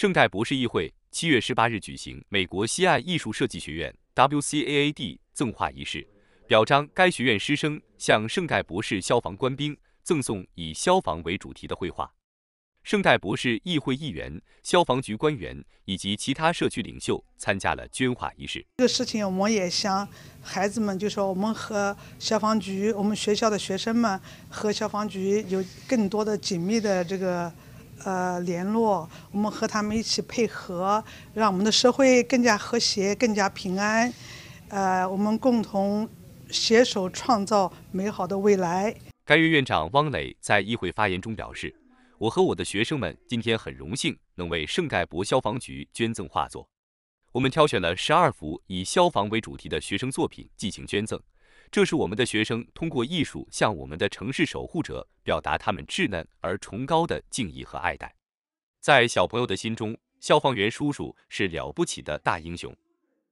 圣代博士议会七月十八日举行美国西岸艺术设计学院 （WCAAD） 赠画仪式，表彰该学院师生向圣代博士消防官兵赠送以消防为主题的绘画。圣代博士议会议员、消防局官员以及其他社区领袖参加了捐画仪式。这个事情，我们也向孩子们就说，我们和消防局，我们学校的学生们和消防局有更多的紧密的这个呃联络，我们和他们一起配合，让我们的社会更加和谐、更加平安。呃，我们共同携手创造美好的未来。该院院长汪磊在议会发言中表示。我和我的学生们今天很荣幸能为圣盖博消防局捐赠画作。我们挑选了十二幅以消防为主题的学生作品进行捐赠，这是我们的学生通过艺术向我们的城市守护者表达他们稚嫩而崇高的敬意和爱戴。在小朋友的心中，消防员叔叔是了不起的大英雄，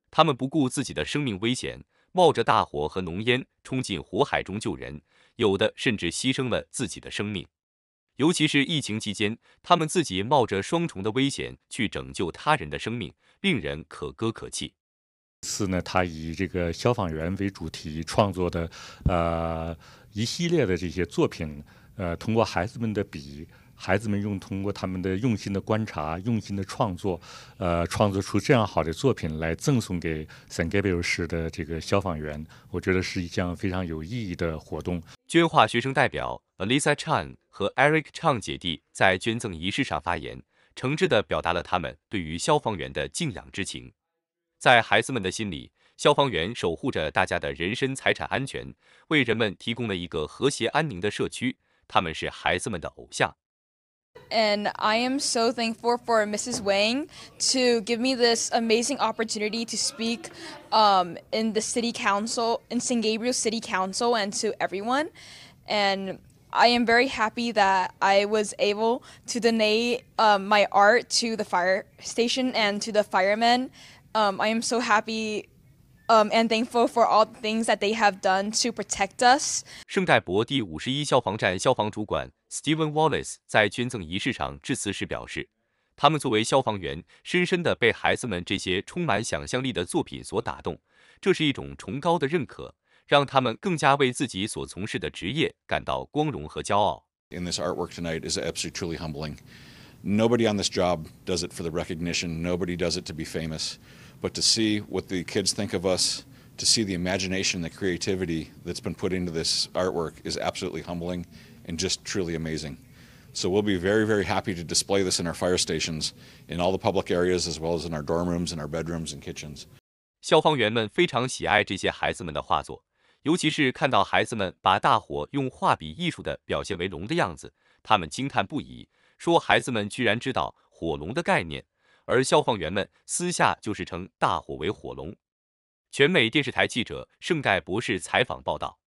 他们不顾自己的生命危险，冒着大火和浓烟冲进火海中救人，有的甚至牺牲了自己的生命。尤其是疫情期间，他们自己冒着双重的危险去拯救他人的生命，令人可歌可泣。次呢，他以这个消防员为主题创作的，呃，一系列的这些作品，呃，通过孩子们的笔。孩子们用通过他们的用心的观察、用心的创作，呃，创作出这样好的作品来赠送给 San Gabriel 市的这个消防员，我觉得是一项非常有意义的活动。捐画学生代表 Alisa Chan 和 Eric Chang 姐弟在捐赠仪式上发言，诚挚地表达了他们对于消防员的敬仰之情。在孩子们的心里，消防员守护着大家的人身财产安全，为人们提供了一个和谐安宁的社区。他们是孩子们的偶像。And I am so thankful for Mrs. Wang to give me this amazing opportunity to speak um, in the city council, in St. Gabriel City Council, and to everyone. And I am very happy that I was able to donate um, my art to the fire station and to the firemen. Um, I am so happy um, and thankful for all the things that they have done to protect us. 圣代博第五十一消防站消防主管 Steven Wallace 在捐赠仪式上致辞时表示，他们作为消防员，深深地被孩子们这些充满想象力的作品所打动，这是一种崇高的认可，让他们更加为自己所从事的职业感到光荣和骄傲。In this artwork tonight is absolutely truly humbling. Nobody on this job does it for the recognition. Nobody does it to be famous. But to see what the kids think of us, to see the imagination, the creativity that's been put into this artwork is absolutely humbling and just truly amazing. So we'll be very, very happy to display this in our fire stations, in all the public areas, as well as in our dorm rooms and our bedrooms and kitchens. 消防员们非常喜爱这些孩子们的画作， 尤其是看到孩子们把大火用画笔艺术的表现为龙的样子，他们惊叹不已，说孩子们居然知道火龙的概念。而消防员们私下就是称大火为火龙。全美电视台记者盛盖博士采访报道。